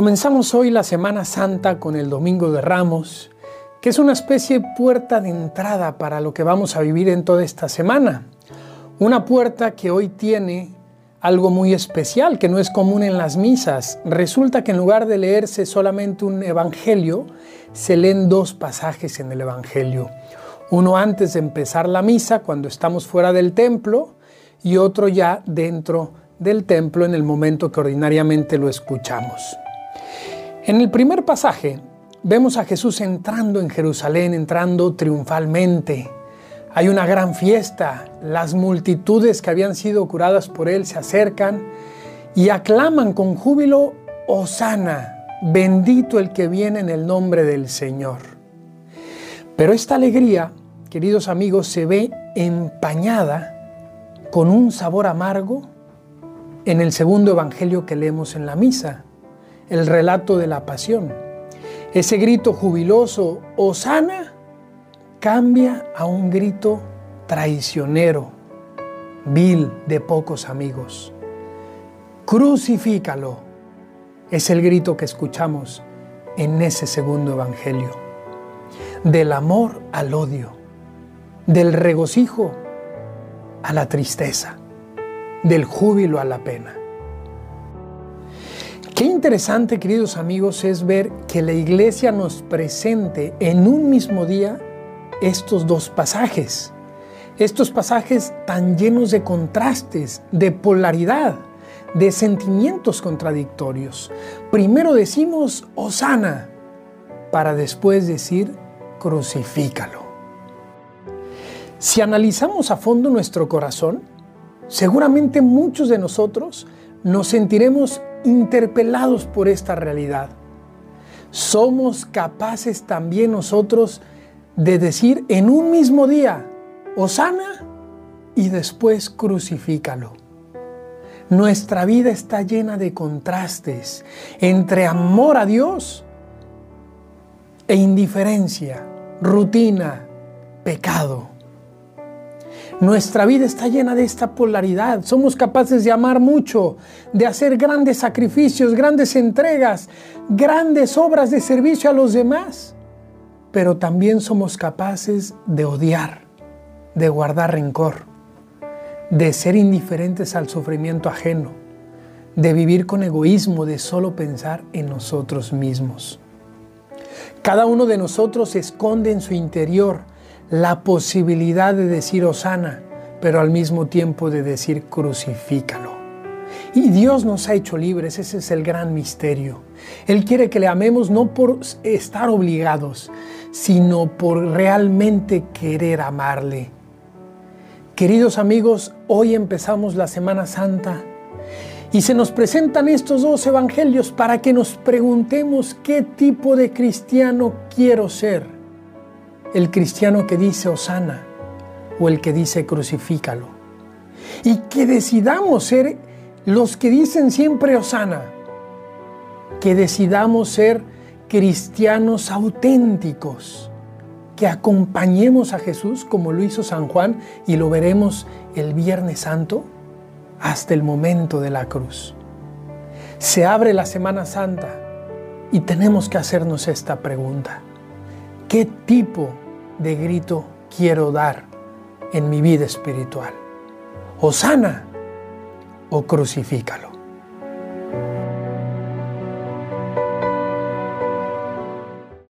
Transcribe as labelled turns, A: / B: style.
A: Comenzamos hoy la Semana Santa con el Domingo de Ramos, que es una especie de puerta de entrada para lo que vamos a vivir en toda esta semana. Una puerta que hoy tiene algo muy especial que no es común en las misas. Resulta que en lugar de leerse solamente un evangelio, se leen dos pasajes en el evangelio. Uno antes de empezar la misa, cuando estamos fuera del templo, y otro ya dentro del templo en el momento que ordinariamente lo escuchamos. En el primer pasaje vemos a Jesús entrando en Jerusalén, entrando triunfalmente. Hay una gran fiesta, las multitudes que habían sido curadas por él se acercan y aclaman con júbilo, Osana, bendito el que viene en el nombre del Señor. Pero esta alegría, queridos amigos, se ve empañada con un sabor amargo en el segundo evangelio que leemos en la misa el relato de la pasión. Ese grito jubiloso, Osana, cambia a un grito traicionero, vil de pocos amigos. Crucifícalo. Es el grito que escuchamos en ese segundo evangelio. Del amor al odio, del regocijo a la tristeza, del júbilo a la pena. Qué interesante, queridos amigos, es ver que la iglesia nos presente en un mismo día estos dos pasajes. Estos pasajes tan llenos de contrastes, de polaridad, de sentimientos contradictorios. Primero decimos Osana para después decir crucifícalo. Si analizamos a fondo nuestro corazón, seguramente muchos de nosotros nos sentiremos interpelados por esta realidad. Somos capaces también nosotros de decir en un mismo día, Osana y después crucifícalo. Nuestra vida está llena de contrastes entre amor a Dios e indiferencia, rutina, pecado. Nuestra vida está llena de esta polaridad. Somos capaces de amar mucho, de hacer grandes sacrificios, grandes entregas, grandes obras de servicio a los demás. Pero también somos capaces de odiar, de guardar rencor, de ser indiferentes al sufrimiento ajeno, de vivir con egoísmo, de solo pensar en nosotros mismos. Cada uno de nosotros esconde en su interior la posibilidad de decir Osana, pero al mismo tiempo de decir crucifícalo. Y Dios nos ha hecho libres, ese es el gran misterio. Él quiere que le amemos no por estar obligados, sino por realmente querer amarle. Queridos amigos, hoy empezamos la Semana Santa y se nos presentan estos dos evangelios para que nos preguntemos qué tipo de cristiano quiero ser el cristiano que dice Osana o el que dice crucifícalo. Y que decidamos ser los que dicen siempre Osana, que decidamos ser cristianos auténticos, que acompañemos a Jesús como lo hizo San Juan y lo veremos el Viernes Santo hasta el momento de la cruz. Se abre la Semana Santa y tenemos que hacernos esta pregunta. ¿Qué tipo de grito quiero dar en mi vida espiritual? ¿O sana o crucifícalo?